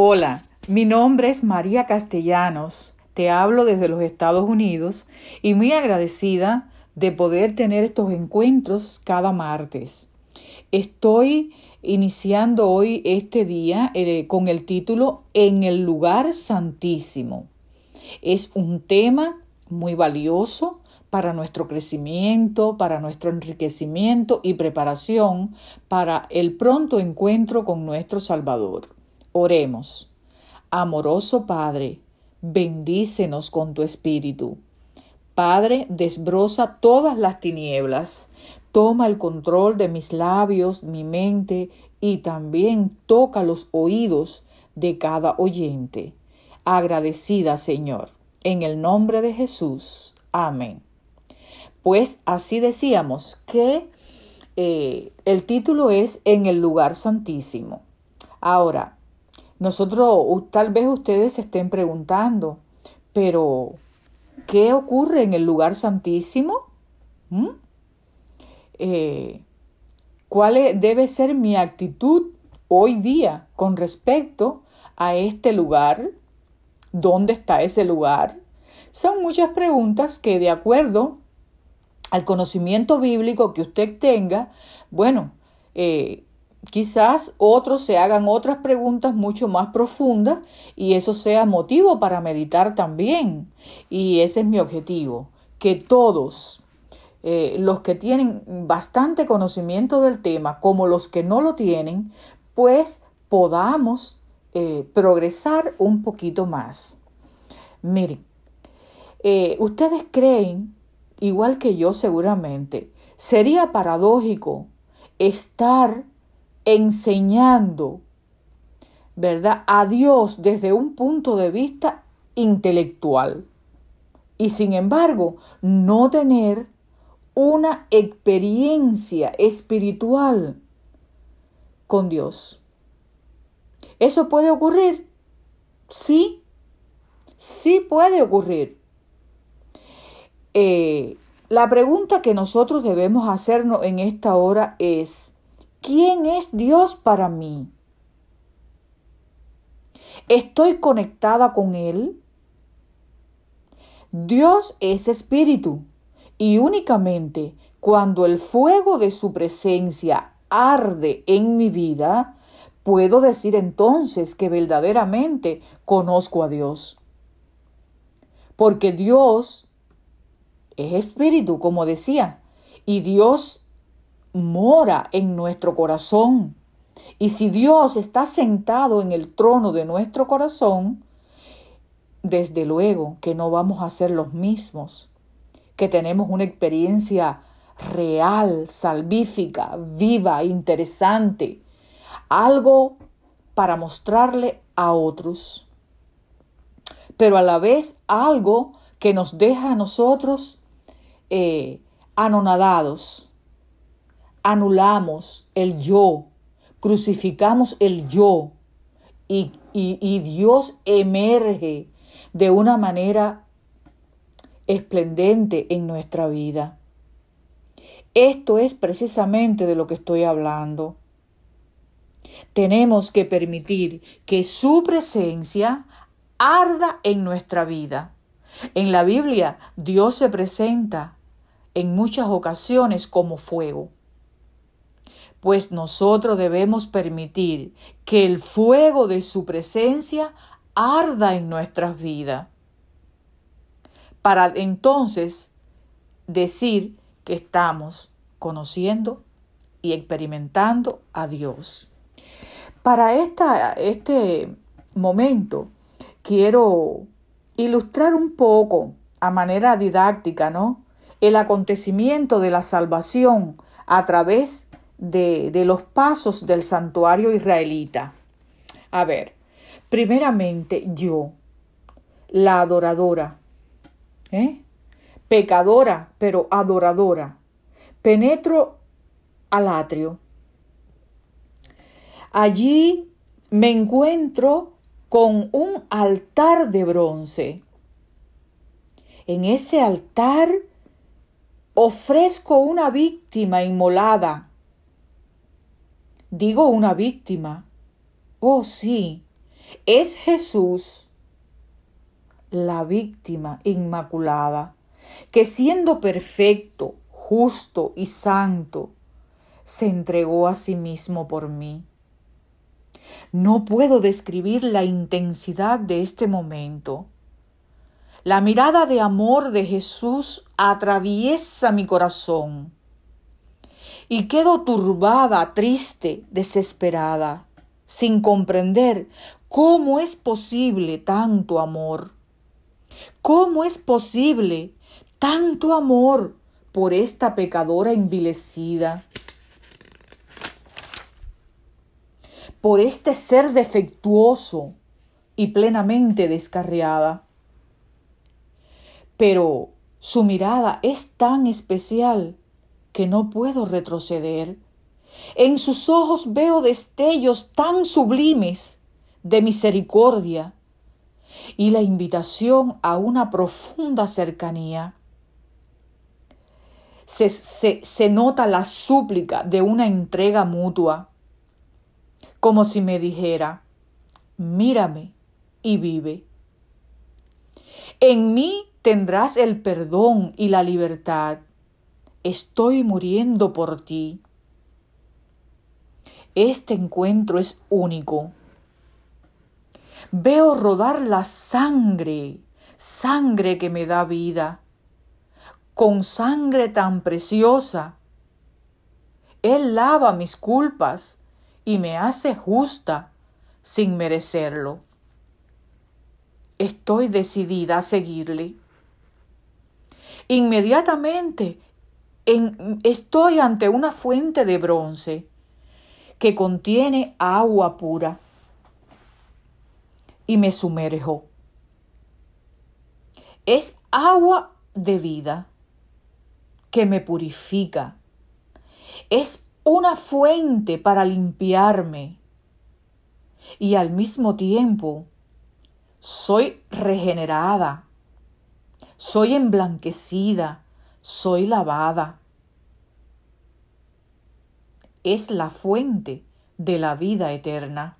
Hola, mi nombre es María Castellanos. Te hablo desde los Estados Unidos y muy agradecida de poder tener estos encuentros cada martes. Estoy iniciando hoy este día eh, con el título En el lugar santísimo. Es un tema muy valioso para nuestro crecimiento, para nuestro enriquecimiento y preparación para el pronto encuentro con nuestro Salvador. Oremos. Amoroso Padre, bendícenos con tu Espíritu. Padre, desbroza todas las tinieblas, toma el control de mis labios, mi mente y también toca los oídos de cada oyente. Agradecida, Señor, en el nombre de Jesús. Amén. Pues así decíamos que eh, el título es En el lugar santísimo. Ahora, nosotros, tal vez ustedes se estén preguntando, pero ¿qué ocurre en el lugar santísimo? ¿Mm? Eh, ¿Cuál e, debe ser mi actitud hoy día con respecto a este lugar? ¿Dónde está ese lugar? Son muchas preguntas que de acuerdo al conocimiento bíblico que usted tenga, bueno, eh, quizás otros se hagan otras preguntas mucho más profundas y eso sea motivo para meditar también. Y ese es mi objetivo, que todos eh, los que tienen bastante conocimiento del tema, como los que no lo tienen, pues podamos eh, progresar un poquito más. Miren, eh, ustedes creen, igual que yo seguramente, sería paradójico estar enseñando, ¿verdad?, a Dios desde un punto de vista intelectual. Y sin embargo, no tener una experiencia espiritual con Dios. ¿Eso puede ocurrir? Sí, sí puede ocurrir. Eh, la pregunta que nosotros debemos hacernos en esta hora es, ¿Quién es Dios para mí? ¿Estoy conectada con Él? Dios es espíritu y únicamente cuando el fuego de su presencia arde en mi vida, puedo decir entonces que verdaderamente conozco a Dios. Porque Dios es espíritu, como decía, y Dios mora en nuestro corazón. Y si Dios está sentado en el trono de nuestro corazón, desde luego que no vamos a ser los mismos, que tenemos una experiencia real, salvífica, viva, interesante, algo para mostrarle a otros, pero a la vez algo que nos deja a nosotros eh, anonadados, anulamos el yo, crucificamos el yo y, y, Dios emerge de una manera esplendente en nuestra vida. Esto es precisamente de lo que estoy hablando. Tenemos que permitir que su presencia arda en nuestra vida. En la Biblia Dios se presenta en muchas ocasiones como fuego pues nosotros debemos permitir que el fuego de su presencia arda en nuestras vidas, para entonces decir que estamos conociendo y experimentando a Dios. Para esta, este momento quiero ilustrar un poco a manera didáctica, ¿no? El acontecimiento de la salvación a través de, los pasos del santuario israelita. A ver, primeramente yo, la adoradora, ¿eh? pecadora, pero adoradora, penetro al atrio. Allí me encuentro con un altar de bronce. En ese altar ofrezco una víctima inmolada Digo una víctima. Oh sí, Es Jesús la víctima inmaculada, que siendo perfecto, justo y santo, se entregó a sí mismo por mí. No puedo describir la intensidad de este momento. La mirada de amor de Jesús atraviesa mi corazón y quedo turbada, triste, desesperada, sin comprender cómo es posible tanto amor. ¿Cómo es posible tanto amor por esta pecadora envilecida? Por este ser defectuoso y plenamente descarriada. Pero su mirada es tan especial que no puedo retroceder. En sus ojos veo destellos tan sublimes de misericordia y la invitación a una profunda cercanía. Se, se, nota la súplica de una entrega mutua, como si me dijera, mírame y vive. En mí tendrás el perdón y la libertad. Estoy muriendo por ti. Este encuentro es único. Veo rodar la sangre, sangre que me da vida, con sangre tan preciosa. Él lava mis culpas y me hace justa sin merecerlo. Estoy decidida a seguirle. Inmediatamente estoy ante una fuente de bronce que contiene agua pura y me sumerjo. Es agua de vida que me purifica. Es una fuente para limpiarme. Y al mismo tiempo soy regenerada, soy emblanquecida, soy lavada. Es la fuente de la vida eterna.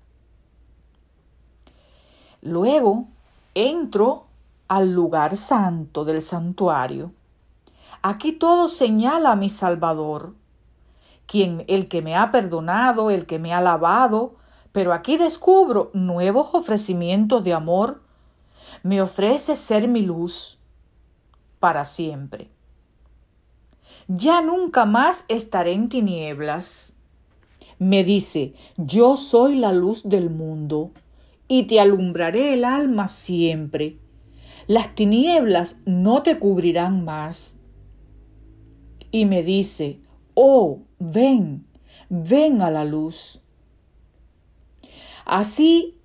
Luego entro al lugar santo del santuario. Aquí todo señala a mi Salvador, quien el que me ha perdonado, el que me ha lavado, pero aquí descubro nuevos ofrecimientos de amor. Me ofrece ser mi luz para siempre. Ya nunca más estaré en tinieblas. Me dice, yo soy la luz del mundo y te alumbraré el alma siempre. Las tinieblas no te cubrirán más. Y me dice, oh, ven, ven a la luz. Así,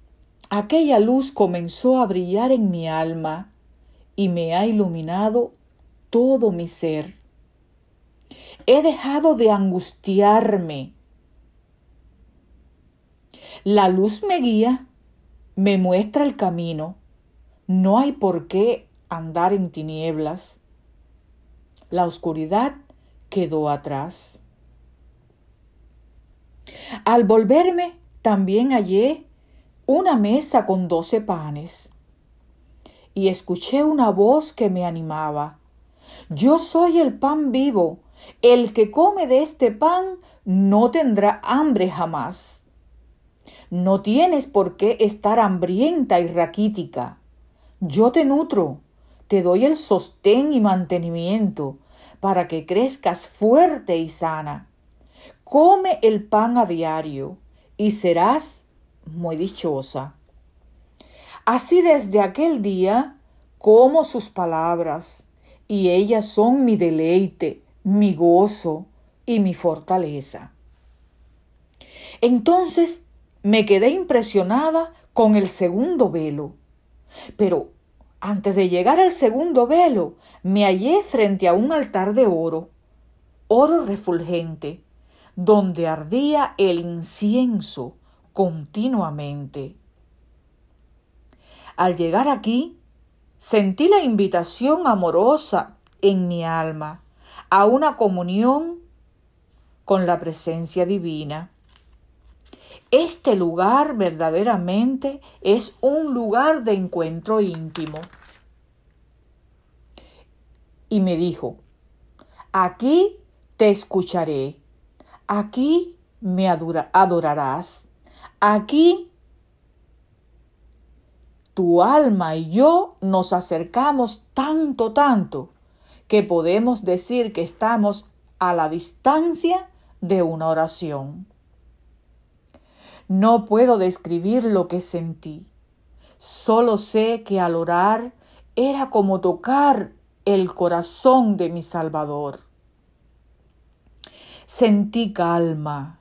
aquella luz comenzó a brillar en mi alma y me ha iluminado todo mi ser. He dejado de angustiarme. La luz me guía me muestra el camino. No hay por qué andar en tinieblas. La oscuridad quedó atrás. Al volverme, también hallé una mesa con doce panes y escuché una voz que me animaba. Yo soy el pan vivo. El que come de este pan no tendrá hambre jamás. No tienes por qué estar hambrienta y raquítica. Yo te nutro, te doy el sostén y mantenimiento para que crezcas fuerte y sana. Come el pan a diario y serás muy dichosa. Así desde aquel día como sus palabras, y ellas son mi deleite, mi gozo y mi fortaleza. Entonces me quedé impresionada con el segundo velo. Pero antes de llegar al segundo velo, me hallé frente a un altar de oro, oro refulgente, donde ardía el incienso continuamente. Al llegar aquí, sentí la invitación amorosa en mi alma a una comunión con la presencia divina. Este lugar verdaderamente es un lugar de encuentro íntimo. Y me dijo, aquí te escucharé, aquí me adorarás, aquí tu alma y yo nos acercamos tanto, tanto, que podemos decir que estamos a la distancia de una oración. No puedo describir lo que sentí. Solo sé que al orar era como tocar el corazón de mi Salvador. Sentí calma,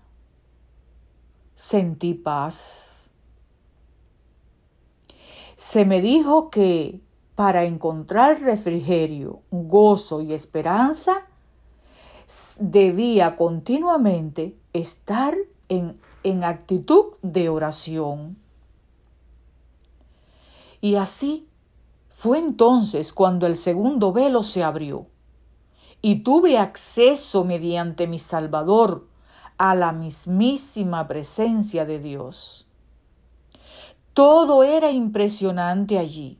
sentí paz. Se me dijo que para encontrar refrigerio, gozo y esperanza, debía continuamente estar en en actitud de oración. Y así fue entonces cuando el segundo velo se abrió y tuve acceso mediante mi Salvador a la mismísima presencia de Dios. Todo era impresionante allí,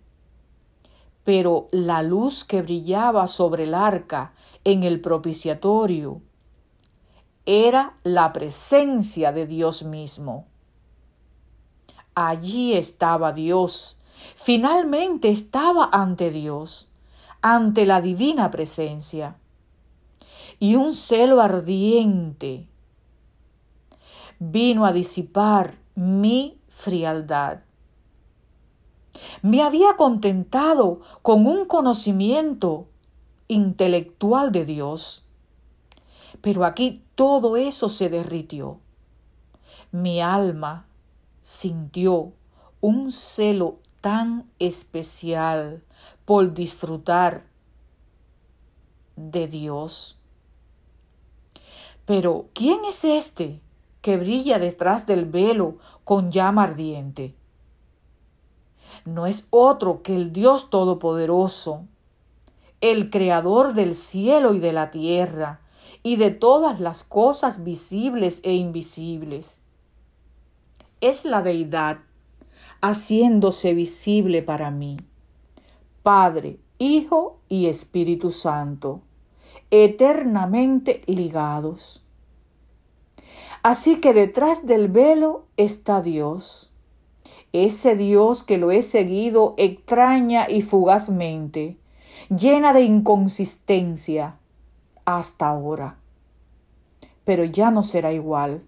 pero la luz que brillaba sobre el arca en el propiciatorio, era la presencia de Dios mismo. Allí estaba Dios. Finalmente estaba ante Dios, ante la divina presencia. Y un celo ardiente vino a disipar mi frialdad. Me había contentado con un conocimiento intelectual de Dios pero aquí todo eso se derritió. Mi alma sintió un celo tan especial por disfrutar de Dios. Pero, ¿quién es este que brilla detrás del velo con llama ardiente? No es otro que el Dios Todopoderoso, el Creador del cielo y de la tierra, y de todas las cosas visibles e invisibles. Es la deidad haciéndose visible para mí. Padre, Hijo y Espíritu Santo, eternamente ligados. Así que detrás del velo está Dios, ese Dios que lo he seguido extraña y fugazmente, llena de inconsistencia, hasta ahora. Pero ya no será igual.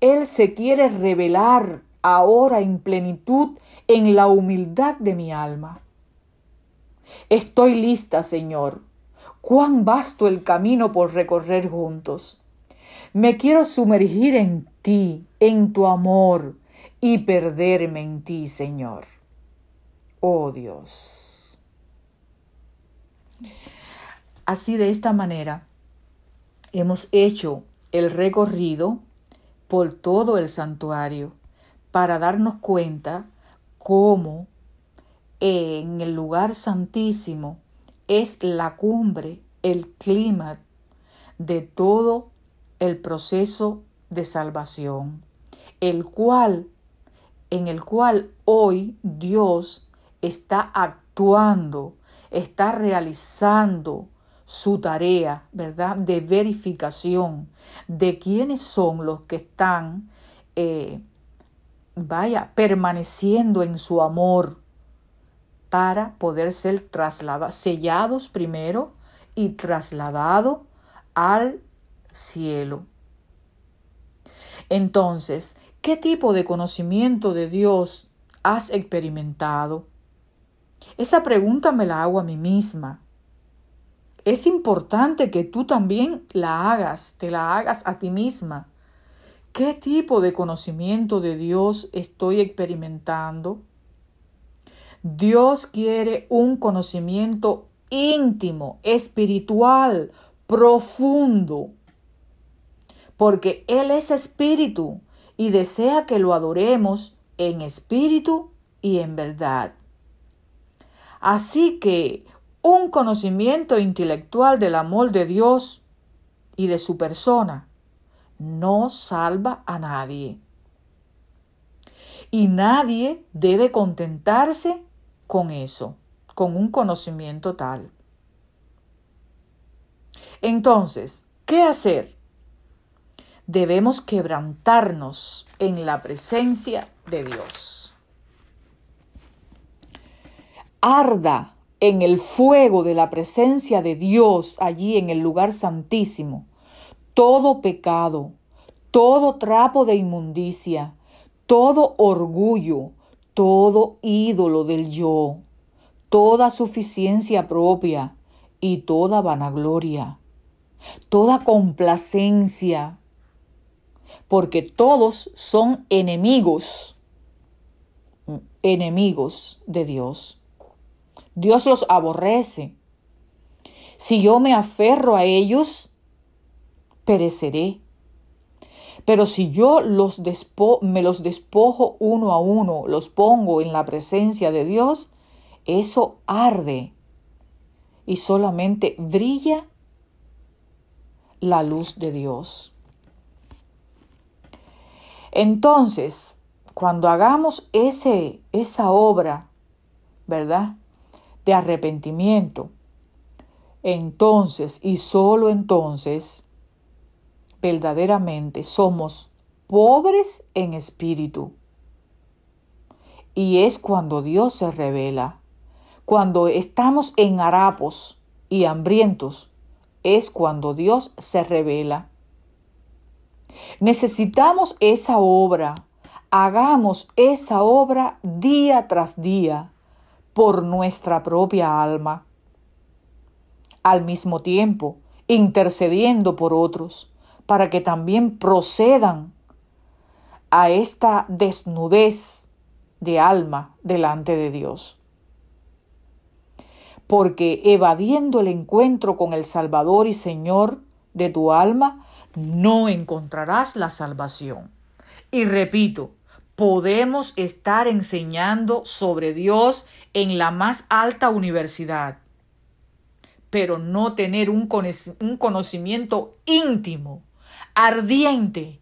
Él se quiere revelar ahora en plenitud en la humildad de mi alma. Estoy lista, Señor. Cuán vasto el camino por recorrer juntos. Me quiero sumergir en ti, en tu amor, y perderme en ti, Señor. Oh Dios. Así de esta manera hemos hecho el recorrido por todo el santuario para darnos cuenta cómo en el lugar santísimo es la cumbre, el clima de todo el proceso de salvación, el cual en el cual hoy Dios está actuando, está realizando su tarea, ¿verdad?, de verificación de quiénes son los que están, eh, vaya, permaneciendo en su amor para poder ser trasladados, sellados primero y trasladados al cielo. Entonces, ¿qué tipo de conocimiento de Dios has experimentado? Esa pregunta me la hago a mí misma es importante que tú también la hagas, te la hagas a ti misma. ¿Qué tipo de conocimiento de Dios estoy experimentando? Dios quiere un conocimiento íntimo, espiritual, profundo, porque Él es espíritu y desea que lo adoremos en espíritu y en verdad. Así que un conocimiento intelectual del amor de Dios y de su persona no salva a nadie. Y nadie debe contentarse con eso, con un conocimiento tal. Entonces, ¿qué hacer? Debemos quebrantarnos en la presencia de Dios. Arda en el fuego de la presencia de Dios allí en el lugar santísimo todo pecado, todo trapo de inmundicia, todo orgullo, todo ídolo del yo, toda suficiencia propia y toda vanagloria toda complacencia, porque todos son enemigos, enemigos de Dios. Dios los aborrece. Si yo me aferro a ellos, pereceré. Pero si yo los me los despojo uno a uno, los pongo en la presencia de Dios, eso arde y solamente brilla la luz de Dios. Entonces, cuando hagamos ese, esa obra, ¿verdad? De arrepentimiento, entonces y solo entonces, verdaderamente somos pobres en espíritu. Y es cuando Dios se revela, cuando estamos en harapos y hambrientos, es cuando Dios se revela. Necesitamos esa obra. Hagamos esa obra día tras día por nuestra propia alma. Al mismo tiempo, intercediendo por otros, para que también procedan a esta desnudez de alma delante de Dios porque evadiendo el encuentro con el Salvador y Señor de tu alma, no encontrarás la salvación. Y repito, podemos estar enseñando sobre Dios en la más alta universidad, pero no tener un, conocimiento íntimo, ardiente,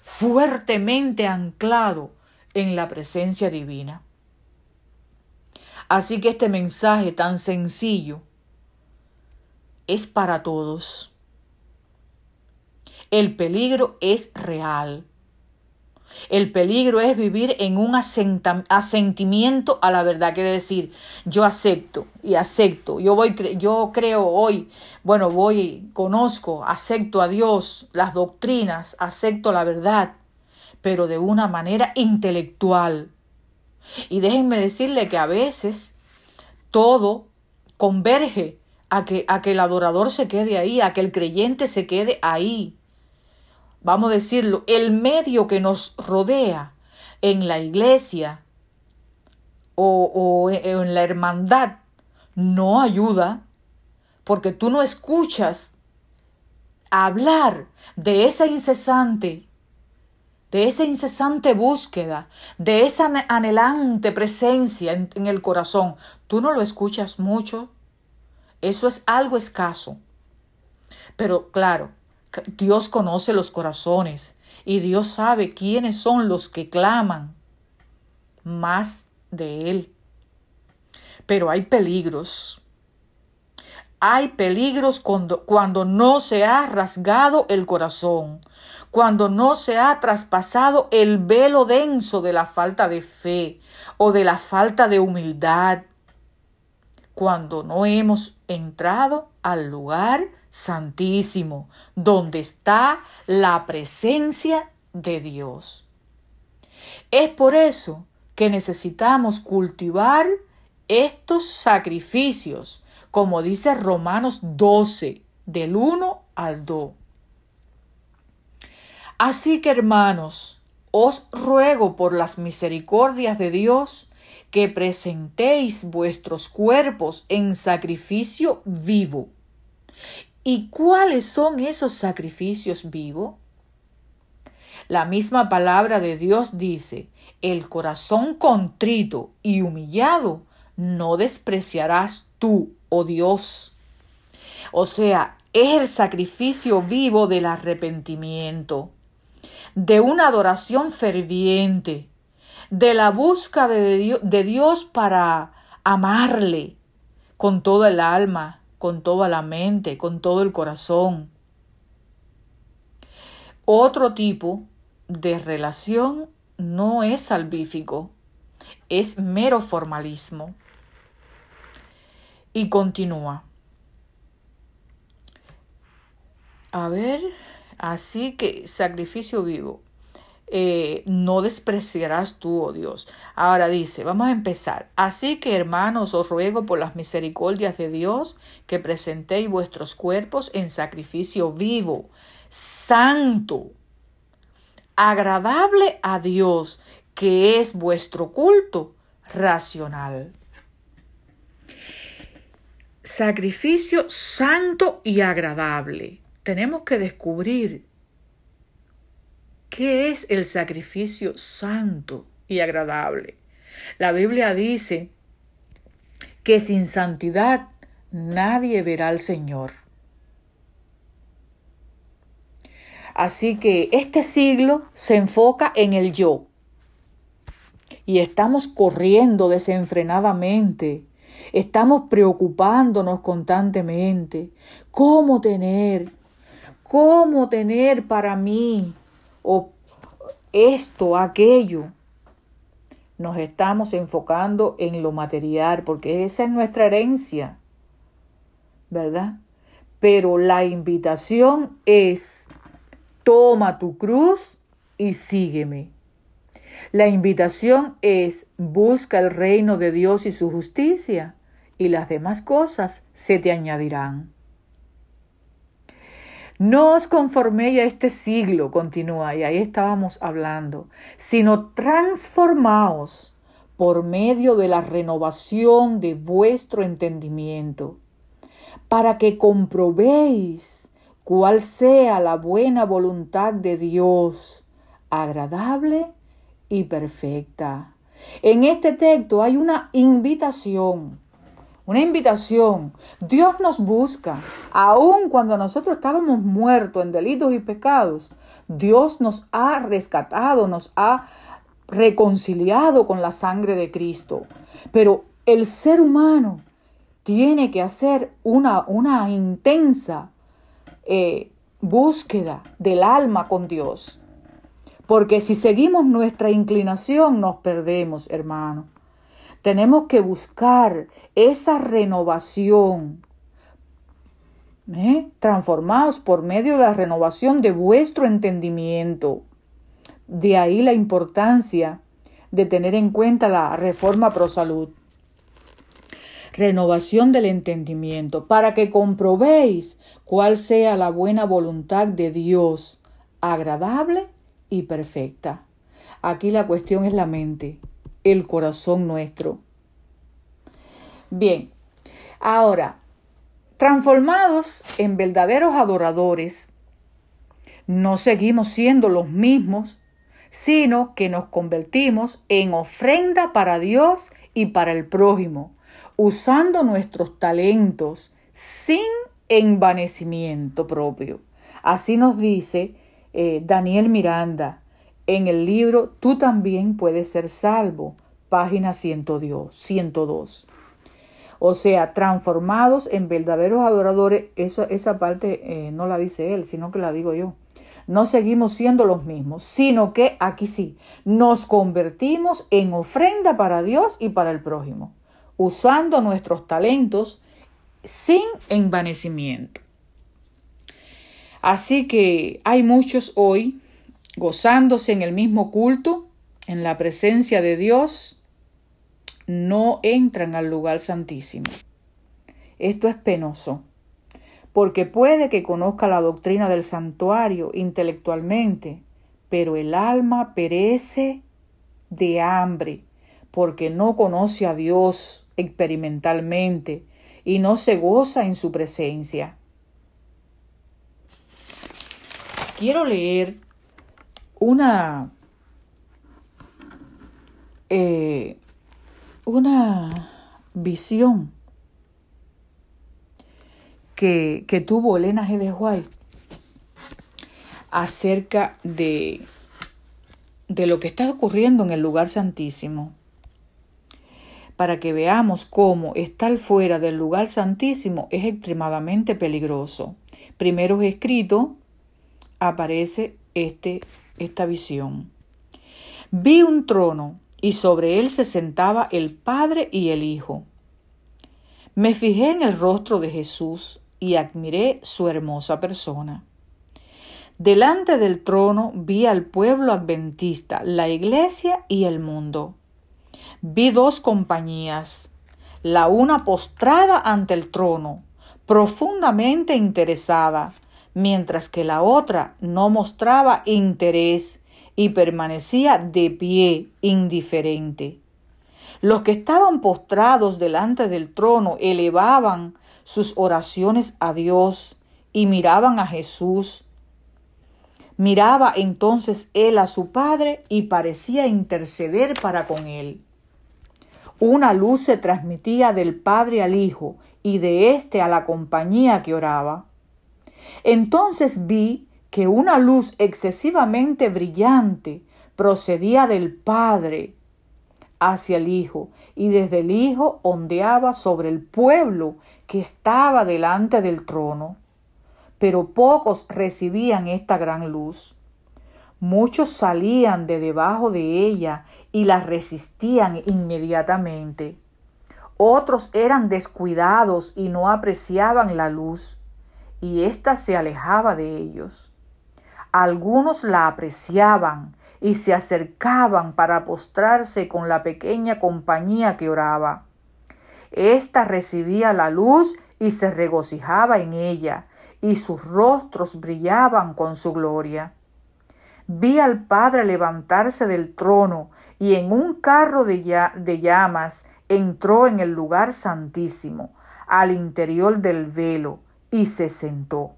fuertemente anclado en la presencia divina. Así que este mensaje tan sencillo es para todos. El peligro es real. El peligro es vivir en un asentimiento a la verdad. Quiere decir, yo acepto y acepto. Yo voy, yo creo hoy, bueno, voy, conozco, acepto a Dios, las doctrinas, acepto la verdad, pero de una manera intelectual. Y déjenme decirle que a veces todo converge a que, a que el adorador se quede ahí, a que el creyente se quede ahí. Vamos a decirlo, el medio que nos rodea en la iglesia o, o en la hermandad no ayuda porque tú no escuchas hablar de esa incesante de esa incesante búsqueda, de esa anhelante presencia en, el corazón, tú no lo escuchas mucho. Eso es algo escaso. Pero claro, Dios conoce los corazones y Dios sabe quiénes son los que claman más de Él. Pero hay peligros. Hay peligros cuando, cuando no se ha rasgado el corazón, cuando no se ha traspasado el velo denso de la falta de fe o de la falta de humildad, cuando no hemos entrado al lugar santísimo, donde está la presencia de Dios. Es por eso que necesitamos cultivar estos sacrificios, como dice Romanos 12, del 1 al 2. Así que hermanos, os ruego por las misericordias de Dios que presentéis vuestros cuerpos en sacrificio vivo. ¿Y cuáles son esos sacrificios vivos? La misma palabra de Dios dice, el corazón contrito y humillado no despreciarás tú, oh Dios. O sea, es el sacrificio vivo del arrepentimiento de una adoración ferviente, de la búsqueda de Dios, para amarle con toda el alma, con toda la mente, con todo el corazón. Otro tipo de relación no es salvífico, es mero formalismo. Y continúa. A ver, así que sacrificio vivo. Eh, no despreciarás tú, oh Dios. Ahora dice, vamos a empezar. Así que, hermanos, os ruego por las misericordias de Dios que presentéis vuestros cuerpos en sacrificio vivo, santo, agradable a Dios, que es vuestro culto racional. Sacrificio santo y agradable. Tenemos que descubrir ¿Qué es el sacrificio santo y agradable? La Biblia dice que sin santidad nadie verá al Señor. Así que este siglo se enfoca en el yo. Y estamos corriendo desenfrenadamente. Estamos preocupándonos constantemente. ¿Cómo tener? ¿Cómo tener para mí? O esto, aquello. Nos estamos enfocando en lo material porque esa es nuestra herencia, ¿verdad? Pero la invitación es, toma tu cruz y sígueme. La invitación es, busca el reino de Dios y su justicia, y las demás cosas se te añadirán. No os conforméis a este siglo, continúa, y ahí estábamos hablando, sino transformaos por medio de la renovación de vuestro entendimiento, para que comprobéis cuál sea la buena voluntad de Dios, agradable y perfecta. En este texto hay una invitación una invitación. Dios nos busca. Aun cuando nosotros estábamos muertos en delitos y pecados, Dios nos ha rescatado, nos ha reconciliado con la sangre de Cristo. Pero el ser humano tiene que hacer una, una intensa eh, búsqueda del alma con Dios. Porque si seguimos nuestra inclinación, nos perdemos, hermano. Tenemos que buscar esa renovación. ¿eh? Transformados por medio de la renovación de vuestro entendimiento. De ahí la importancia de tener en cuenta la reforma pro salud. Renovación del entendimiento, para que comprobéis cuál sea la buena voluntad de Dios, agradable y perfecta. Aquí la cuestión es la mente el corazón nuestro. Bien, ahora, transformados en verdaderos adoradores, no seguimos siendo los mismos, sino que nos convertimos en ofrenda para Dios y para el prójimo, usando nuestros talentos sin envanecimiento propio. Así nos dice eh, Daniel Miranda en el libro Tú también puedes ser salvo, página 102. O sea, transformados en verdaderos adoradores, eso, esa parte eh, no la dice él, sino que la digo yo. No seguimos siendo los mismos, sino que aquí sí, nos convertimos en ofrenda para Dios y para el prójimo, usando nuestros talentos sin envanecimiento. Así que hay muchos hoy gozándose en el mismo culto, en la presencia de Dios, no entran al lugar santísimo. Esto es penoso, porque puede que conozca la doctrina del santuario intelectualmente, pero el alma perece de hambre, porque no conoce a Dios experimentalmente y no se goza en su presencia. Quiero leer una, eh, una visión que, que, tuvo Elena G. de White acerca de de lo que está ocurriendo en el lugar santísimo, para que veamos cómo estar fuera del lugar santísimo es extremadamente peligroso. Primero escrito aparece este, esta visión. Vi un trono y sobre él se sentaba el Padre y el Hijo. Me fijé en el rostro de Jesús y admiré su hermosa persona. Delante del trono vi al pueblo adventista, la iglesia y el mundo. Vi dos compañías, la una postrada ante el trono, profundamente interesada, mientras que la otra no mostraba interés y permanecía de pie, indiferente. Los que estaban postrados delante del trono elevaban sus oraciones a Dios y miraban a Jesús. Miraba entonces él a su Padre y parecía interceder para con él. Una luz se transmitía del Padre al Hijo y de éste a la compañía que oraba. Entonces vi que una luz excesivamente brillante procedía del Padre hacia el Hijo, y desde el Hijo ondeaba sobre el pueblo que estaba delante del trono. Pero pocos recibían esta gran luz. Muchos salían de debajo de ella y la resistían inmediatamente. Otros eran descuidados y no apreciaban la luz, y ésta se alejaba de ellos. Algunos la apreciaban y se acercaban para postrarse con la pequeña compañía que oraba. Esta recibía la luz y se regocijaba en ella, y sus rostros brillaban con su gloria. Vi al Padre levantarse del trono y en un carro de, de llamas entró en el lugar santísimo, al interior del velo, y se sentó.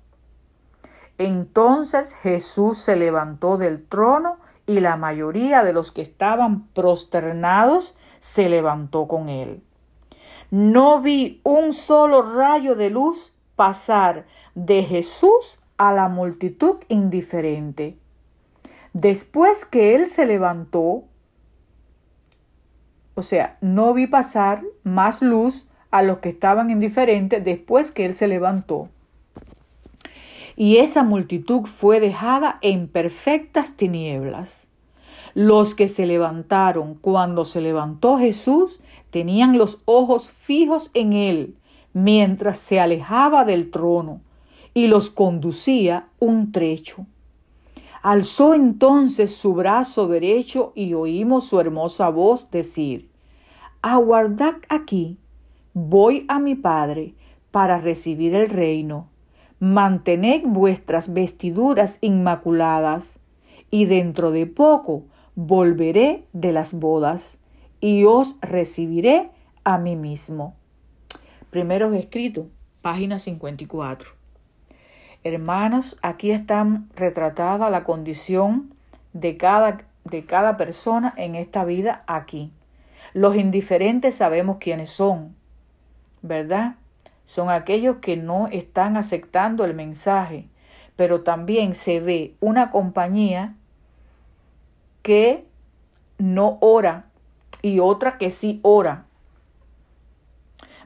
Entonces Jesús se levantó del trono y la mayoría de los que estaban prosternados se levantó con él. No vi un solo rayo de luz pasar de Jesús a la multitud indiferente. Después que él se levantó, o sea, no vi pasar más luz a los que estaban indiferentes después que él se levantó y esa multitud fue dejada en perfectas tinieblas. Los que se levantaron cuando se levantó Jesús tenían los ojos fijos en él mientras se alejaba del trono y los conducía un trecho. Alzó entonces su brazo derecho y oímos su hermosa voz decir, Aguardad aquí, voy a mi Padre para recibir el reino mantened vuestras vestiduras inmaculadas, y dentro de poco volveré de las bodas, y os recibiré a mí mismo. Primeros escrito, página 54. Hermanos, aquí está retratada la condición de cada, de cada persona en esta vida aquí. Los indiferentes sabemos quiénes son, ¿verdad? son aquellos que no están aceptando el mensaje, pero también se ve una compañía que no ora y otra que sí ora.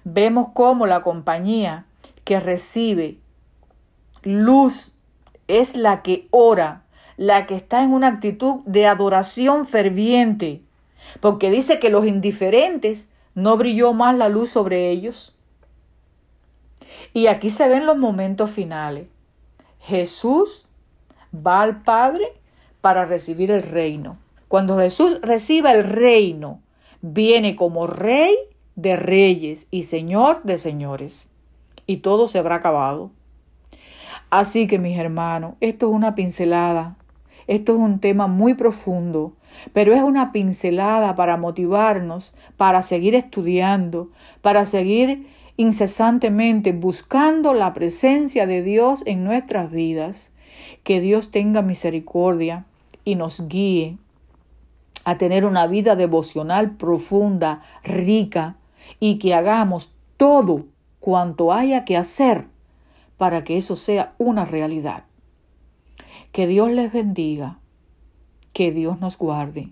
Vemos cómo la compañía que recibe luz es la que ora, la que está en una actitud de adoración ferviente, porque dice que los indiferentes no brilló más la luz sobre ellos. Y aquí se ven los momentos finales. Jesús va al Padre para recibir el reino. Cuando Jesús reciba el reino, viene como rey de reyes y señor de señores. Y todo se habrá acabado. Así que mis hermanos, esto es una pincelada. Esto es un tema muy profundo, pero es una pincelada para motivarnos, para seguir estudiando, para seguir incesantemente buscando la presencia de Dios en nuestras vidas. Que Dios tenga misericordia y nos guíe a tener una vida devocional profunda, rica, y que hagamos todo cuanto haya que hacer para que eso sea una realidad. Que Dios les bendiga Que Dios nos guarde,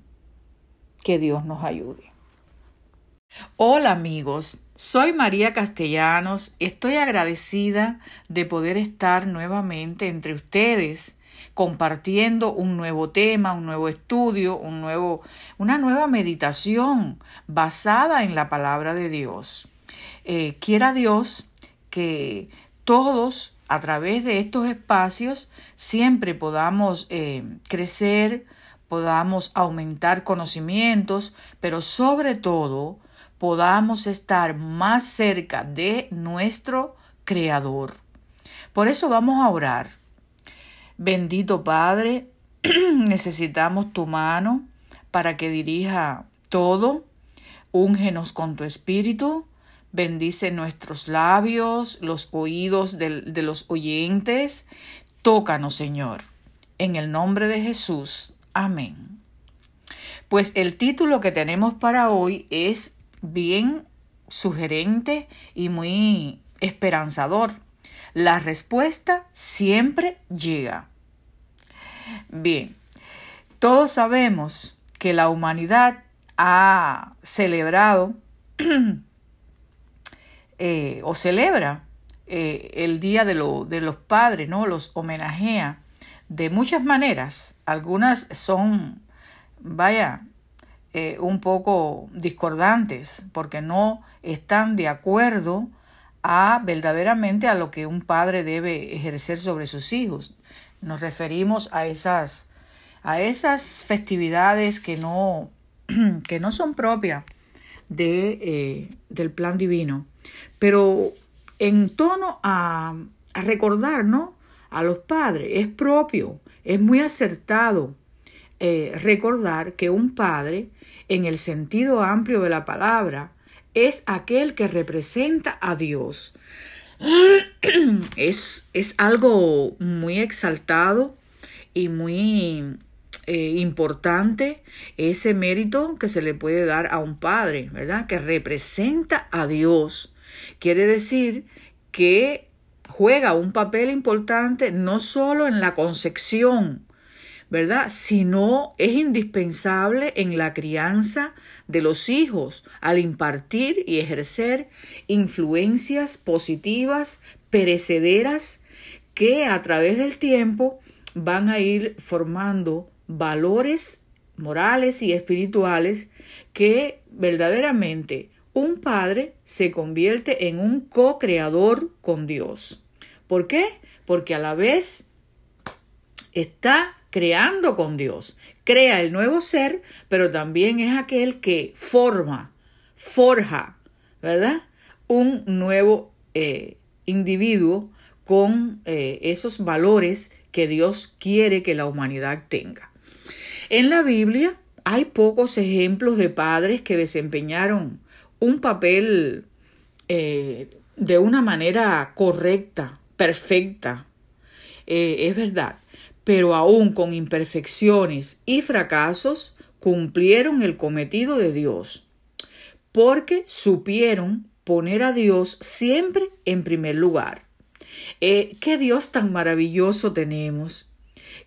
que Dios nos ayude. Hola amigos, soy María Castellanos. Estoy agradecida de poder estar nuevamente entre ustedes compartiendo un nuevo tema, un nuevo estudio, un nuevo, una nueva meditación basada en la palabra de Dios. Eh, quiera Dios que todos a través de estos espacios siempre podamos eh, crecer, podamos aumentar conocimientos, pero sobre todo podamos estar más cerca de nuestro Creador. Por eso vamos a orar. Bendito Padre, necesitamos tu mano para que dirija todo. Úngenos con tu espíritu. Bendice nuestros labios, los oídos de, los oyentes. Tócanos, Señor. En el nombre de Jesús. Amén. Pues el título que tenemos para hoy es bien sugerente y muy esperanzador. La respuesta siempre llega. Bien, todos sabemos que la humanidad ha celebrado eh, o celebra eh, el Día de, de los Padres, ¿no? Los homenajea de muchas maneras. Algunas son, vaya, eh, un poco discordantes porque no están de acuerdo a verdaderamente a lo que un padre debe ejercer sobre sus hijos. Nos referimos a esas a esas festividades que no que no son propias eh, del plan divino, pero en tono a, a recordar ¿no? a los padres, es propio, es muy acertado eh, recordar que un padre en el sentido amplio de la palabra, es aquel que representa a Dios. Es, es algo muy exaltado y muy eh, importante ese mérito que se le puede dar a un padre, ¿verdad? Que representa a Dios. Quiere decir que juega un papel importante no solo en la concepción ¿verdad? Sino es indispensable en la crianza de los hijos al impartir y ejercer influencias positivas, perecederas, que a través del tiempo van a ir formando valores morales y espirituales que verdaderamente un padre se convierte en un co-creador con Dios. ¿Por qué? Porque a la vez está creando con Dios. Crea el nuevo ser, pero también es aquel que forma, forja, ¿verdad? Un nuevo eh, individuo con eh, esos valores que Dios quiere que la humanidad tenga. En la Biblia hay pocos ejemplos de padres que desempeñaron un papel eh, de una manera correcta, perfecta. es verdad, pero aún con imperfecciones y fracasos, cumplieron el cometido de Dios, porque supieron poner a Dios siempre en primer lugar. Eh, qué Dios tan maravilloso tenemos,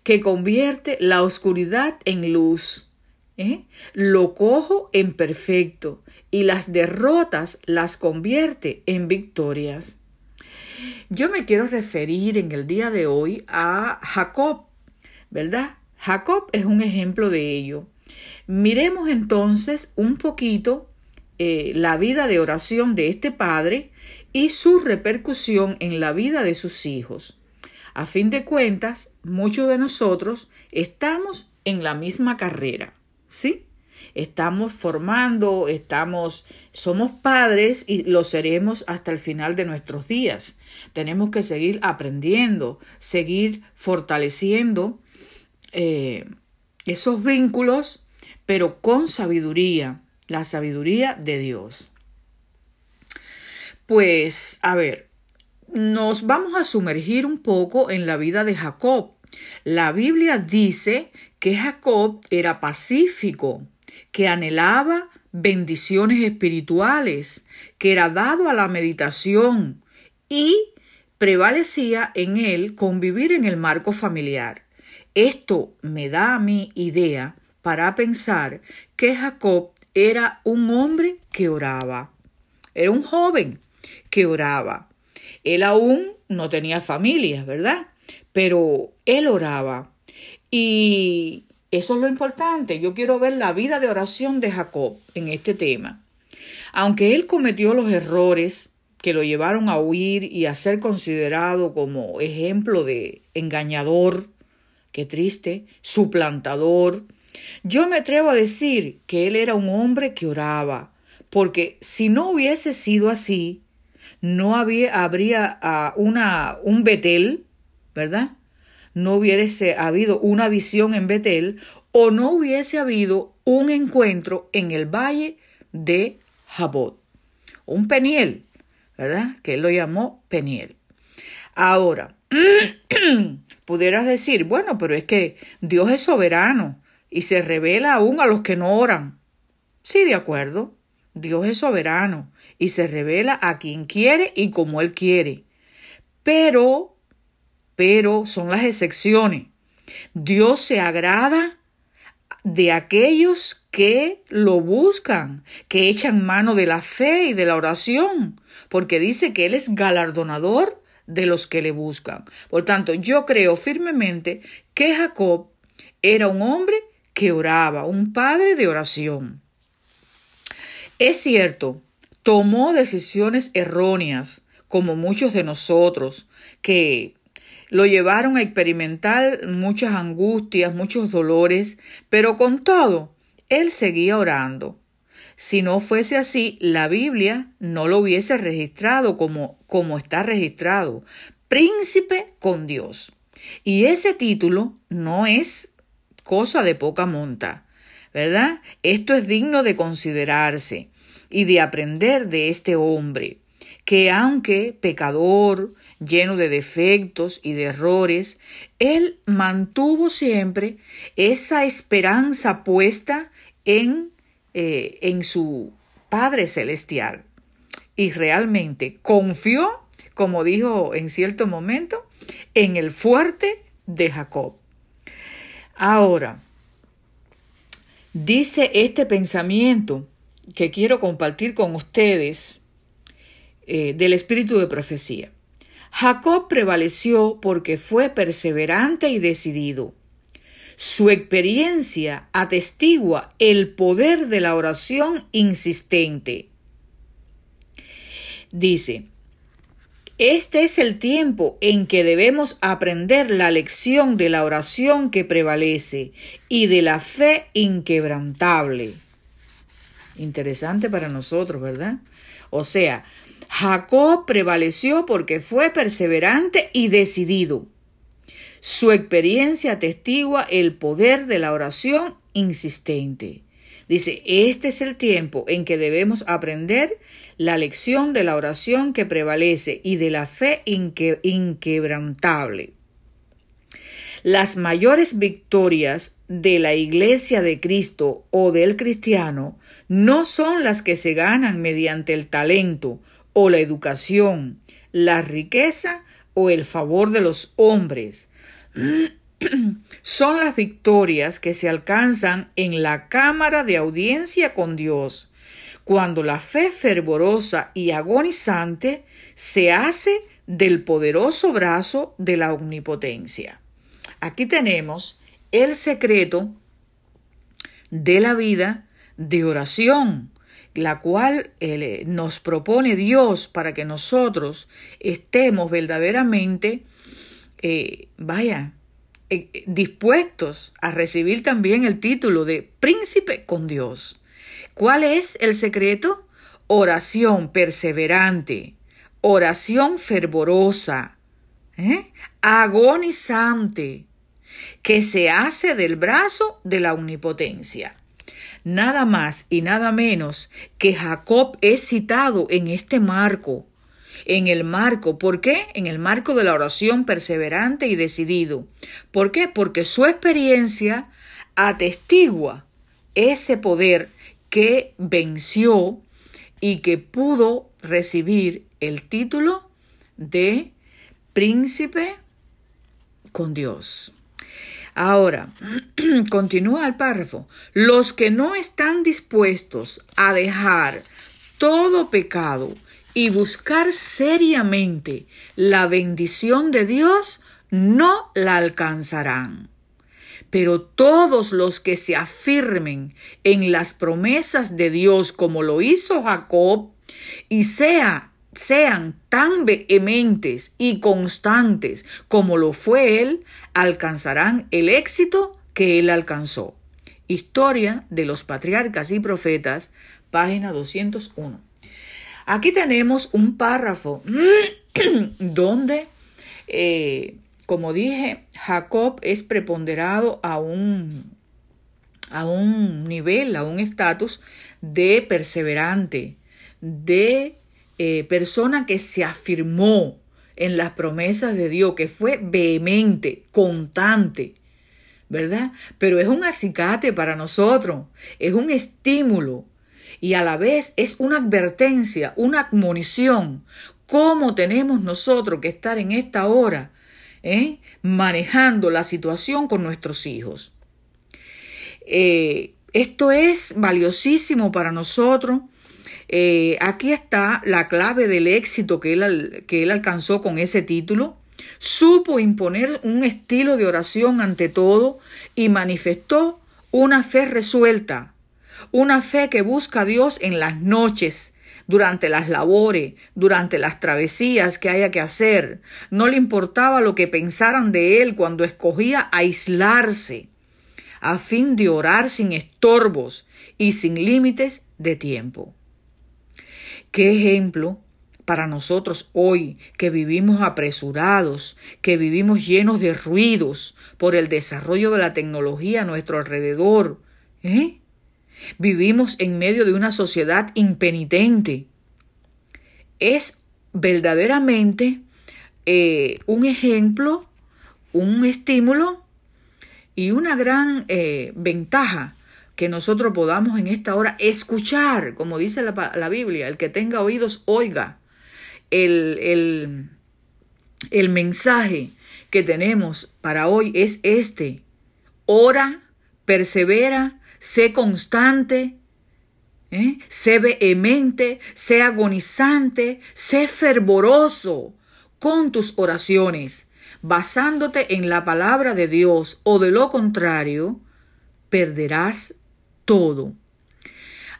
que convierte la oscuridad en luz, ¿eh? lo cojo en perfecto y las derrotas las convierte en victorias. Yo me quiero referir en el día de hoy a Jacob, ¿verdad? Jacob es un ejemplo de ello. Miremos entonces un poquito eh, la vida de oración de este padre y su repercusión en la vida de sus hijos. A fin de cuentas, muchos de nosotros estamos en la misma carrera, ¿sí? Estamos formando, estamos, somos padres y lo seremos hasta el final de nuestros días. Tenemos que seguir aprendiendo, seguir fortaleciendo eh, esos vínculos, pero con sabiduría, la sabiduría de Dios. Pues, a ver, nos vamos a sumergir un poco en la vida de Jacob. La Biblia dice que Jacob era pacífico, que anhelaba bendiciones espirituales, que era dado a la meditación y prevalecía en él convivir en el marco familiar. esto me da a mí idea para pensar que Jacob era un hombre que oraba. Era un joven que oraba. Él aún no tenía familia, ¿verdad? Pero él oraba. Y eso es lo importante. Yo quiero ver la vida de oración de Jacob en este tema. Aunque él cometió los errores que lo llevaron a huir y a ser considerado como ejemplo de engañador, qué triste, suplantador, yo me atrevo a decir que él era un hombre que oraba, porque si no hubiese sido así, no había, habría uh, una, un Betel, ¿verdad? No hubiese habido una visión en Betel o no hubiese habido un encuentro en el valle de Jabot, un Peniel, ¿verdad? Que él lo llamó Peniel. Ahora, pudieras decir, bueno, pero es que Dios es soberano y se revela aún a los que no oran. Sí, de acuerdo. Dios es soberano y se revela a quien quiere y como Él quiere. Pero, pero son las excepciones. Dios se agrada de aquellos que lo buscan, que echan mano de la fe y de la oración, porque dice que Él es galardonador de los que le buscan. Por tanto, yo creo firmemente que Jacob era un hombre que oraba, un padre de oración. Es cierto, tomó decisiones erróneas, como muchos de nosotros, que lo llevaron a experimentar muchas angustias, muchos dolores, pero con todo, él seguía orando. Si no fuese así, la Biblia no lo hubiese registrado como, como está registrado, príncipe con Dios. Y ese título no es cosa de poca monta, ¿verdad? Esto es digno de considerarse y de aprender de este hombre, que aunque pecador, lleno de defectos y de errores, él mantuvo siempre esa esperanza puesta en, eh, en su Padre Celestial. Y realmente confió, como dijo en cierto momento, en el fuerte de Jacob. Ahora, dice este pensamiento que quiero compartir con ustedes eh, del espíritu de profecía. Jacob prevaleció porque fue perseverante y decidido. Su experiencia atestigua el poder de la oración insistente. Dice, este es el tiempo en que debemos aprender la lección de la oración que prevalece y de la fe inquebrantable. Interesante para nosotros, ¿verdad? O sea, Jacob prevaleció porque fue perseverante y decidido. Su experiencia atestigua el poder de la oración insistente. Dice, este es el tiempo en que debemos aprender la lección de la oración que prevalece y de la fe inquebrantable. Las mayores victorias de la Iglesia de Cristo o del cristiano no son las que se ganan mediante el talento o la educación, la riqueza o el favor de los hombres. son las victorias que se alcanzan en la cámara de audiencia con Dios, cuando la fe fervorosa y agonizante se hace del poderoso brazo de la omnipotencia. Aquí tenemos el secreto de la vida de oración, la cual eh, nos propone Dios para que nosotros estemos verdaderamente, eh, vaya, eh, dispuestos a recibir también el título de príncipe con Dios. ¿Cuál es el secreto? Oración perseverante, oración fervorosa, ¿eh? agonizante, que se hace del brazo de la omnipotencia. Nada más y nada menos que Jacob es citado en este marco. En el marco, ¿por qué? En el marco de la oración perseverante y decidido. ¿Por qué? Porque su experiencia atestigua ese poder que venció y que pudo recibir el título de príncipe con Dios. Ahora, continúa el párrafo. Los que no están dispuestos a dejar todo pecado y buscar seriamente la bendición de Dios, no la alcanzarán. Pero todos los que se afirmen en las promesas de Dios como lo hizo Jacob y sea, sean tan vehementes y constantes como lo fue él, alcanzarán el éxito que él alcanzó. Historia de los patriarcas y profetas, página 201. Aquí tenemos un párrafo donde eh, como dije, Jacob es preponderado a un, a un nivel, a un estatus de perseverante, de eh, persona que se afirmó en las promesas de Dios, que fue vehemente, constante, ¿verdad? Pero es un acicate para nosotros, es un estímulo y a la vez es una advertencia, una admonición. ¿Cómo tenemos nosotros que estar en esta hora ¿eh? manejando la situación con nuestros hijos. Eh, esto es valiosísimo para nosotros. Eh, aquí está la clave del éxito que él, que él alcanzó con ese título. Supo imponer un estilo de oración ante todo y manifestó una fe resuelta, una fe que busca a Dios en las noches, durante las labores, durante las travesías que haya que hacer. No le importaba lo que pensaran de él cuando escogía aislarse, a fin de orar sin estorbos y sin límites de tiempo. Qué ejemplo para nosotros hoy que vivimos apresurados, que vivimos llenos de ruidos por el desarrollo de la tecnología a nuestro alrededor. ¿eh? Vivimos en medio de una sociedad impenitente. Es verdaderamente eh, un ejemplo, un estímulo y una gran eh, ventaja que nosotros podamos en esta hora escuchar, como dice la, la Biblia, el que tenga oídos oiga el, el, el mensaje que tenemos para hoy es este. Ora, persevera, sé constante, ¿eh? sé vehemente, sé agonizante, sé fervoroso con tus oraciones, basándote en la palabra de Dios, o de lo contrario, perderás todo.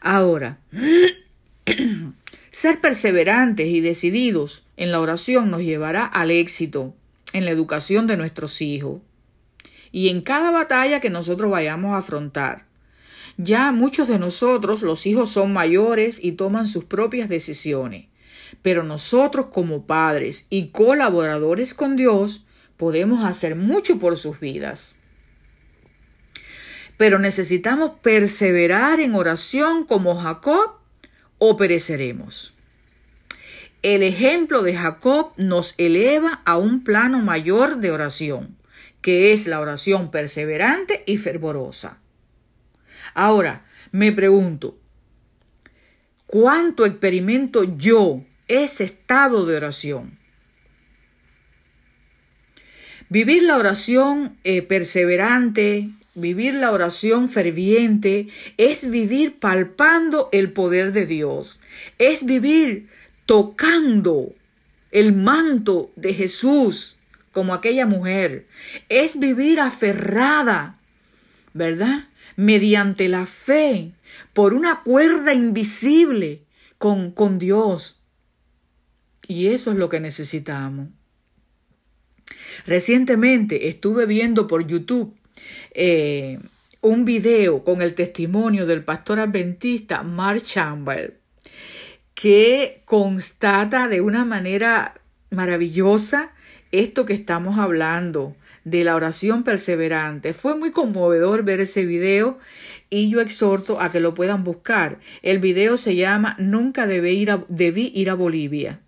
Ahora, ser perseverantes y decididos en la oración nos llevará al éxito en la educación de nuestros hijos y en cada batalla que nosotros vayamos a afrontar. Ya muchos de nosotros, los hijos son mayores y toman sus propias decisiones, pero nosotros como padres y colaboradores con Dios podemos hacer mucho por sus vidas. Pero necesitamos perseverar en oración como Jacob o pereceremos. El ejemplo de Jacob nos eleva a un plano mayor de oración, que es la oración perseverante y fervorosa. Ahora, me pregunto, ¿cuánto experimento yo ese estado de oración? Vivir la oración eh, perseverante, vivir la oración ferviente, es vivir palpando el poder de Dios, es vivir tocando el manto de Jesús como aquella mujer, es vivir aferrada, ¿verdad? mediante la fe, por una cuerda invisible con, con Dios. Y eso es lo que necesitamos. Recientemente estuve viendo por YouTube eh, un video con el testimonio del pastor adventista Mark Chamber, que constata de una manera maravillosa esto que estamos hablando de la oración perseverante. Fue muy conmovedor ver ese video y yo exhorto a que lo puedan buscar. El video se llama Nunca debí ir a, debí ir a Bolivia.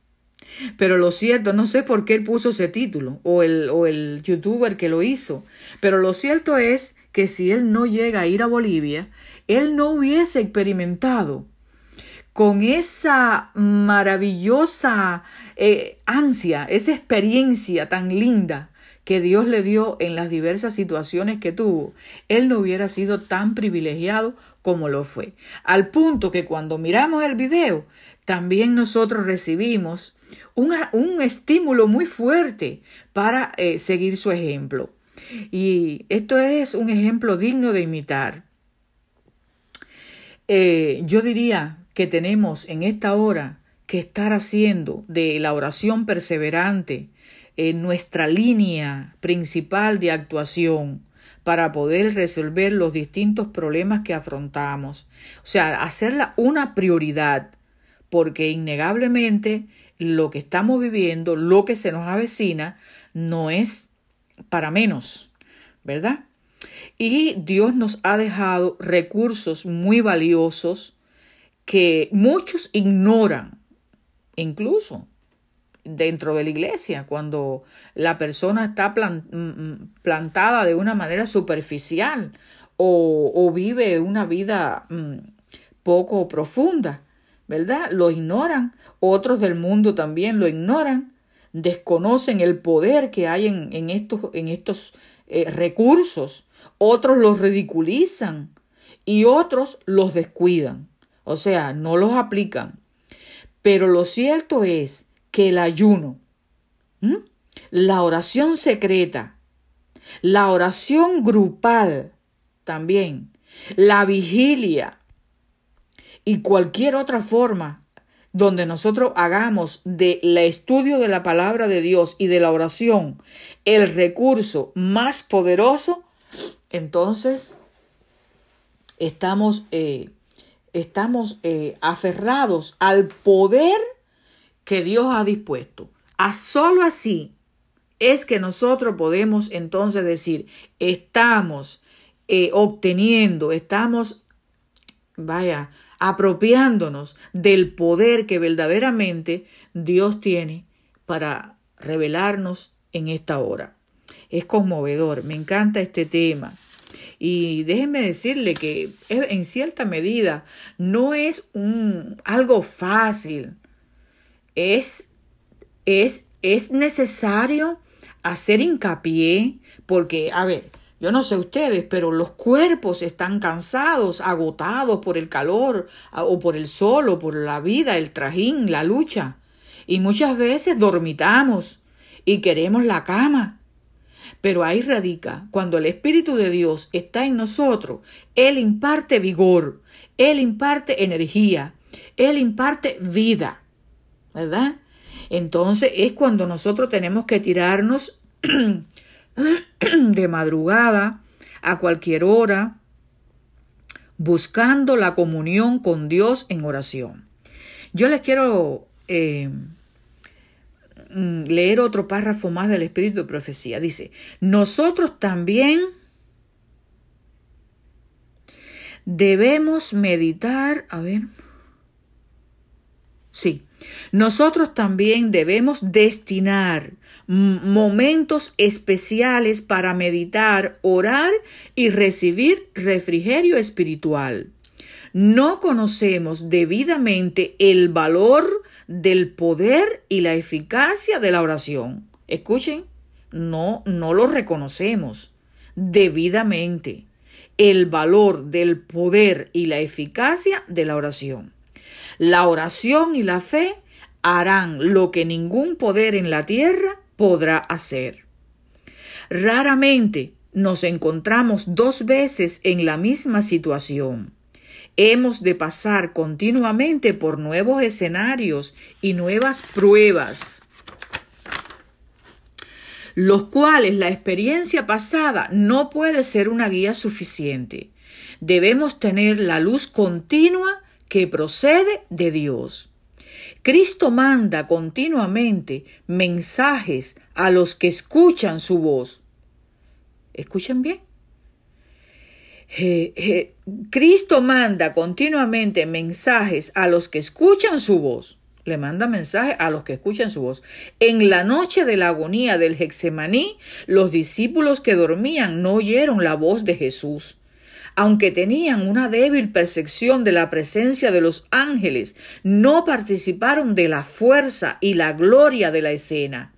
Pero lo cierto, no sé por qué él puso ese título o el, o el youtuber que lo hizo, pero lo cierto es que si él no llega a ir a Bolivia, él no hubiese experimentado con esa maravillosa eh, ansia, esa experiencia tan linda que Dios le dio en las diversas situaciones que tuvo, él no hubiera sido tan privilegiado como lo fue. Al punto que cuando miramos el video, también nosotros recibimos un estímulo muy fuerte para eh, seguir su ejemplo. Y esto es un ejemplo digno de imitar. Eh, yo diría que tenemos en esta hora que estar haciendo de la oración perseverante en nuestra línea principal de actuación para poder resolver los distintos problemas que afrontamos. O sea, hacerla una prioridad, porque innegablemente lo que estamos viviendo, lo que se nos avecina, no es para menos, ¿verdad? Y Dios nos ha dejado recursos muy valiosos que muchos ignoran, incluso dentro de la iglesia, cuando la persona está mm, mm, plantada de una manera superficial o, vive una vida mm, poco profunda, ¿verdad? Lo ignoran, otros del mundo también lo ignoran, desconocen el poder que hay en, estos, en estos eh, recursos, otros los ridiculizan y otros los descuidan, o sea, no los aplican. Pero lo cierto es que el ayuno, la oración secreta, la oración grupal también, la vigilia y cualquier otra forma donde nosotros hagamos del estudio de la palabra de Dios y de la oración el recurso más poderoso, entonces estamos, eh, estamos eh, aferrados al poder que Dios ha dispuesto. A solo así es que nosotros podemos entonces decir, estamos eh, obteniendo, estamos, vaya, apropiándonos del poder que verdaderamente Dios tiene para revelarnos en esta hora. Es conmovedor, me encanta este tema. Y déjenme decirle que en cierta medida no es un, algo fácil es, es, es necesario hacer hincapié porque, a ver, yo no sé ustedes, pero los cuerpos están cansados, agotados por el calor o por el sol o por la vida, el trajín, la lucha. Y muchas veces dormitamos y queremos la cama. Pero ahí radica, cuando el Espíritu de Dios está en nosotros, Él imparte vigor, Él imparte energía, Él imparte vida. ¿verdad? Entonces es cuando nosotros tenemos que tirarnos de madrugada a cualquier hora, buscando la comunión con Dios en oración. Yo les quiero eh, mm, leer otro párrafo más del Espíritu de Profecía. Dice, nosotros también debemos meditar, a ver, sí, nosotros también debemos destinar momentos especiales para meditar, orar y recibir refrigerio espiritual. No conocemos debidamente el valor del poder y la eficacia de la oración. Escuchen, no, no lo reconocemos debidamente el valor del poder y la eficacia de la oración. La oración y la fe harán lo que ningún poder en la tierra podrá hacer. Raramente nos encontramos dos veces en la misma situación. Hemos de pasar continuamente por nuevos escenarios y nuevas pruebas, los cuales la experiencia pasada no puede ser una guía suficiente. Debemos tener la luz continua que procede de Dios. Cristo manda continuamente mensajes a los que escuchan su voz. ¿Escuchan bien? Cristo manda continuamente mensajes a los que escuchan su voz. Le manda mensajes a los que escuchan su voz. En la noche de la agonía del Hexemaní, los discípulos que dormían no oyeron la voz de Jesús aunque tenían una débil percepción de la presencia de los ángeles, no participaron de la fuerza y la gloria de la escena.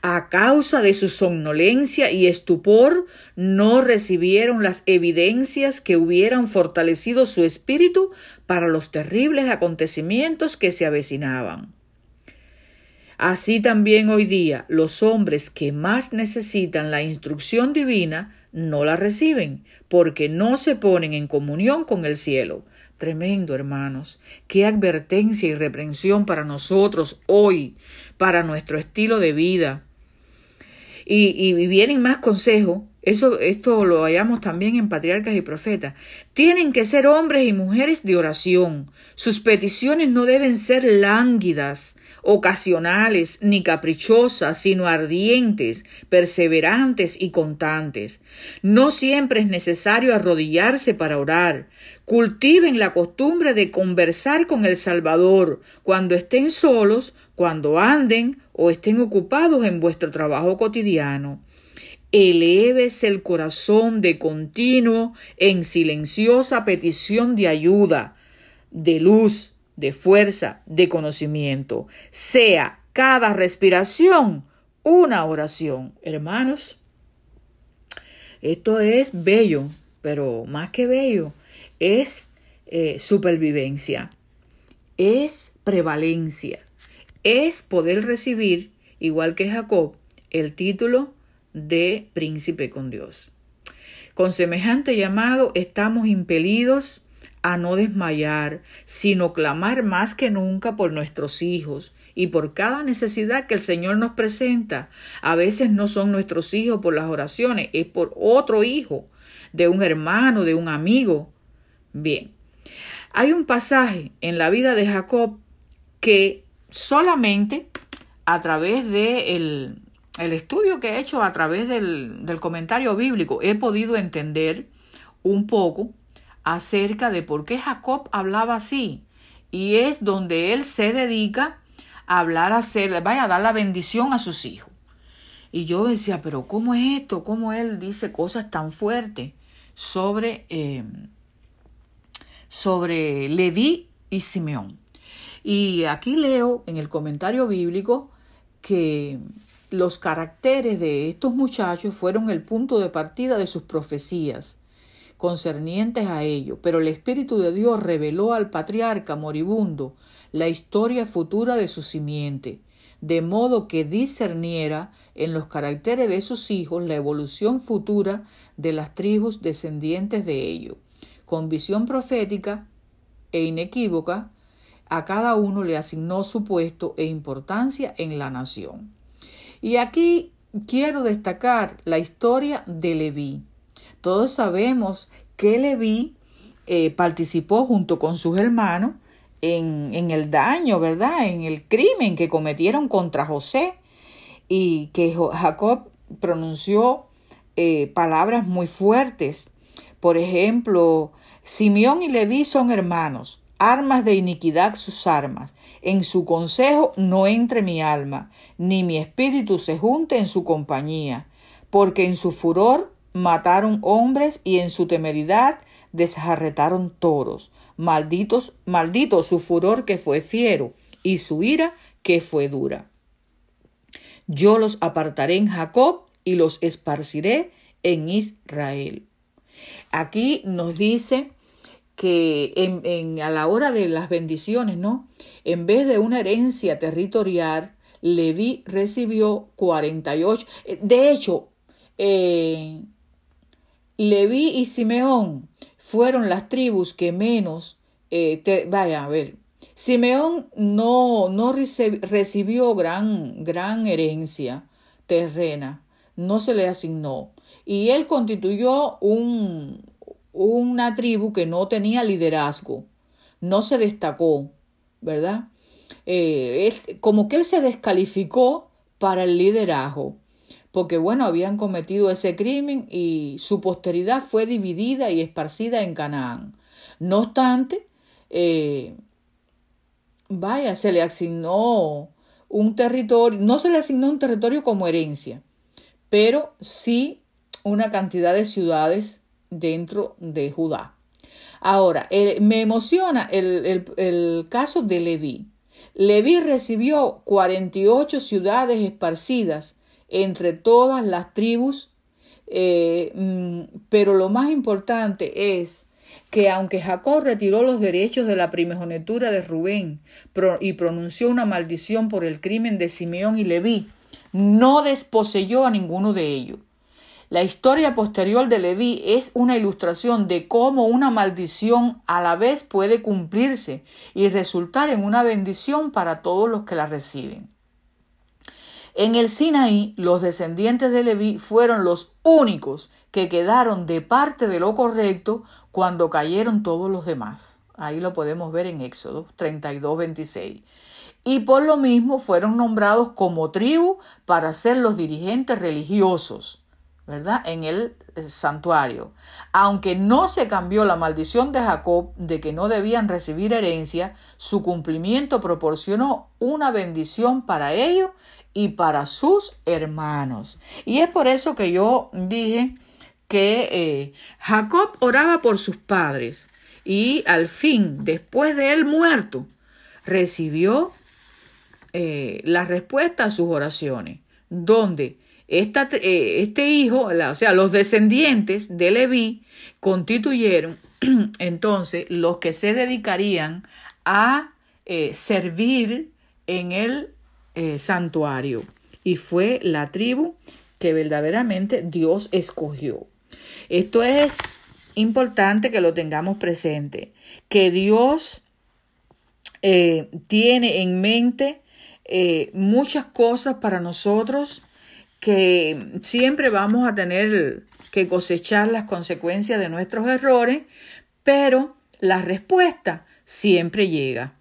A causa de su somnolencia y estupor, no recibieron las evidencias que hubieran fortalecido su espíritu para los terribles acontecimientos que se avecinaban. Así también hoy día los hombres que más necesitan la instrucción divina no la reciben, porque no se ponen en comunión con el cielo. Tremendo, hermanos. Qué advertencia y reprensión para nosotros hoy, para nuestro estilo de vida. Y, vienen más consejos. Eso, esto lo hallamos también en Patriarcas y Profetas. Tienen que ser hombres y mujeres de oración. Sus peticiones no deben ser lánguidas, ocasionales ni caprichosas, sino ardientes, perseverantes y constantes. No siempre es necesario arrodillarse para orar. Cultiven la costumbre de conversar con el Salvador cuando estén solos, cuando anden o estén ocupados en vuestro trabajo cotidiano. Eleves el corazón de continuo en silenciosa petición de ayuda, de luz, de fuerza, de conocimiento. Sea cada respiración una oración. Hermanos, esto es bello, pero más que bello, es eh, supervivencia, es prevalencia, es poder recibir, igual que Jacob, el título de príncipe con Dios. Con semejante llamado estamos impelidos a no desmayar, sino clamar más que nunca por nuestros hijos y por cada necesidad que el Señor nos presenta. A veces no son nuestros hijos por las oraciones, es por otro hijo, de un hermano, de un amigo. Bien, hay un pasaje en la vida de Jacob que solamente a través de el, estudio que he hecho a través del, del comentario bíblico he podido entender un poco acerca de por qué Jacob hablaba así. Y es donde él se dedica a hablar, a hacer, vaya a dar la bendición a sus hijos. Y yo decía, pero ¿cómo es esto? ¿Cómo él dice cosas tan fuertes sobre, eh, sobre Leví y Simeón? Y aquí leo en el comentario bíblico que los caracteres de estos muchachos fueron el punto de partida de sus profecías concernientes a ello, pero el Espíritu de Dios reveló al patriarca moribundo la historia futura de su simiente, de modo que discerniera en los caracteres de sus hijos la evolución futura de las tribus descendientes de ellos. Con visión profética e inequívoca, a cada uno le asignó su puesto e importancia en la nación. Y aquí quiero destacar la historia de Leví. Todos sabemos que Leví eh, participó junto con sus hermanos en, el daño, ¿verdad? En el crimen que cometieron contra José y que Jacob pronunció eh, palabras muy fuertes. Por ejemplo, Simeón y Leví son hermanos, armas de iniquidad sus armas. En su consejo no entre mi alma, ni mi espíritu se junte en su compañía, porque en su furor mataron hombres y en su temeridad desjarretaron toros. Malditos, maldito su furor que fue fiero y su ira que fue dura. Yo los apartaré en Jacob y los esparciré en Israel. Aquí nos dice que en, a la hora de las bendiciones, ¿no? En vez de una herencia territorial, Leví recibió 48. De hecho, eh, Leví y Simeón fueron las tribus que menos, eh, vaya a ver, Simeón no, no recibió gran, gran herencia terrena, no se le asignó. Y él constituyó un, una tribu que no tenía liderazgo, no se destacó, ¿verdad? Eh, como que él se descalificó para el liderazgo porque bueno, habían cometido ese crimen y su posteridad fue dividida y esparcida en Canaán. No obstante, eh, vaya, se le asignó un territorio, no se le asignó un territorio como herencia, pero sí una cantidad de ciudades dentro de Judá. Ahora, me emociona el, el, el caso de Leví. Leví recibió 48 ciudades esparcidas entre todas las tribus, eh, mm, pero lo más importante es que aunque Jacob retiró los derechos de la primogenitura de Rubén y pronunció una maldición por el crimen de Simeón y Leví, no desposeyó a ninguno de ellos. La historia posterior de Leví es una ilustración de cómo una maldición a la vez puede cumplirse y resultar en una bendición para todos los que la reciben. En el Sinaí, los descendientes de Leví fueron los únicos que quedaron de parte de lo correcto cuando cayeron todos los demás. Ahí lo podemos ver en Éxodo 32, 26. Y por lo mismo fueron nombrados como tribu para ser los dirigentes religiosos. ¿Verdad? En el santuario. Aunque no se cambió la maldición de Jacob de que no debían recibir herencia, su cumplimiento proporcionó una bendición para ellos y para sus hermanos. Y es por eso que yo dije que eh, Jacob oraba por sus padres y al fin, después de él muerto, recibió eh, la respuesta a sus oraciones, donde eh, este hijo, o sea, los descendientes de Leví constituyeron entonces los que se dedicarían a servir en el eh, santuario y fue la tribu que verdaderamente Dios escogió. Esto es importante que lo tengamos presente, que Dios eh, tiene en mente eh, muchas cosas para nosotros que siempre vamos a tener que cosechar las consecuencias de nuestros errores, pero la respuesta siempre llega.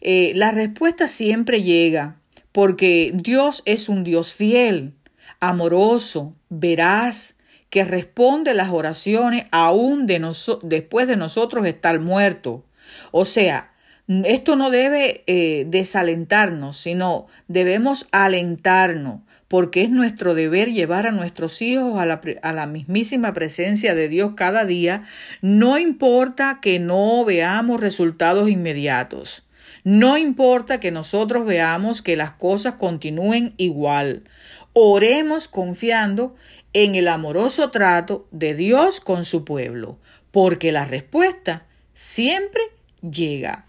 Eh, la respuesta siempre llega, porque Dios es un Dios fiel, amoroso, veraz, que responde las oraciones aún de después de nosotros estar muertos. O sea, esto no debe eh, desalentarnos, sino debemos alentarnos, porque es nuestro deber llevar a nuestros hijos a la, mismísima presencia de Dios cada día, no importa que no veamos resultados inmediatos. No importa que nosotros veamos que las cosas continúen igual. Oremos confiando en el amoroso trato de Dios con su pueblo, porque la respuesta siempre llega.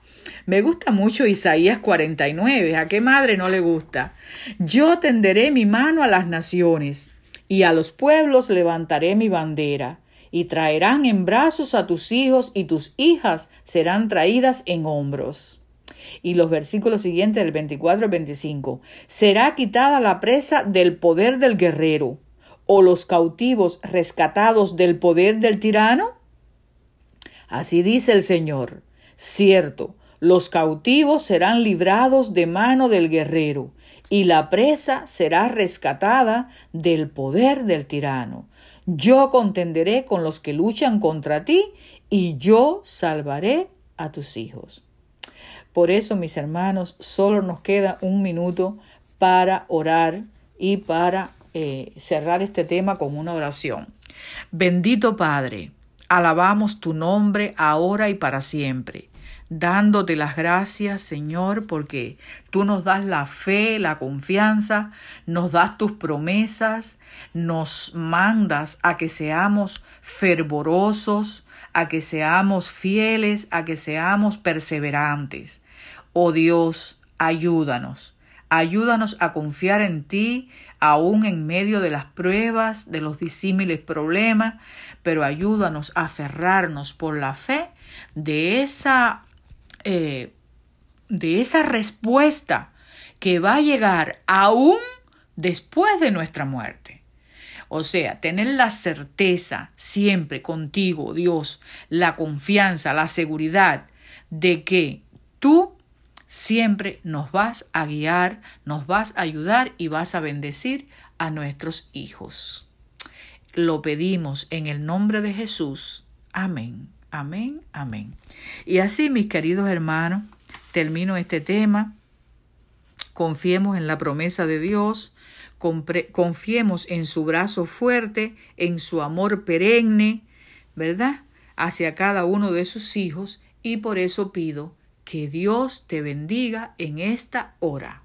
Me gusta mucho Isaías 49. ¿A qué madre no le gusta? Yo tenderé mi mano a las naciones y a los pueblos levantaré mi bandera y traerán en brazos a tus hijos y tus hijas serán traídas en hombros. Y los versículos siguientes del 24 al 25. Será quitada la presa del poder del guerrero, o los cautivos rescatados del poder del tirano. Así dice el Señor. Cierto, los cautivos serán librados de mano del guerrero, y la presa será rescatada del poder del tirano. Yo contenderé con los que luchan contra ti, y yo salvaré a tus hijos. Por eso, mis hermanos, solo nos queda un minuto para orar y para eh, cerrar este tema con una oración. Bendito Padre, alabamos tu nombre ahora y para siempre dándote las gracias, Señor, porque tú nos das la fe, la confianza, nos das tus promesas, nos mandas a que seamos fervorosos, a que seamos fieles, a que seamos perseverantes. Oh Dios, ayúdanos. Ayúdanos a confiar en ti, aún en medio de las pruebas, de los disímiles problemas, pero ayúdanos a aferrarnos por la fe de esa, eh, de esa respuesta que va a llegar aún después de nuestra muerte. O sea, tener la certeza siempre contigo, Dios, la confianza, la seguridad de que tú Siempre nos vas a guiar, nos vas a ayudar y vas a bendecir a nuestros hijos. Lo pedimos en el nombre de Jesús. Amén, amén, amén. Y así, mis queridos hermanos, termino este tema. Confiemos en la promesa de Dios, confiemos en su brazo fuerte, en su amor perenne, ¿verdad? Hacia cada uno de sus hijos y por eso pido que Dios te bendiga en esta hora.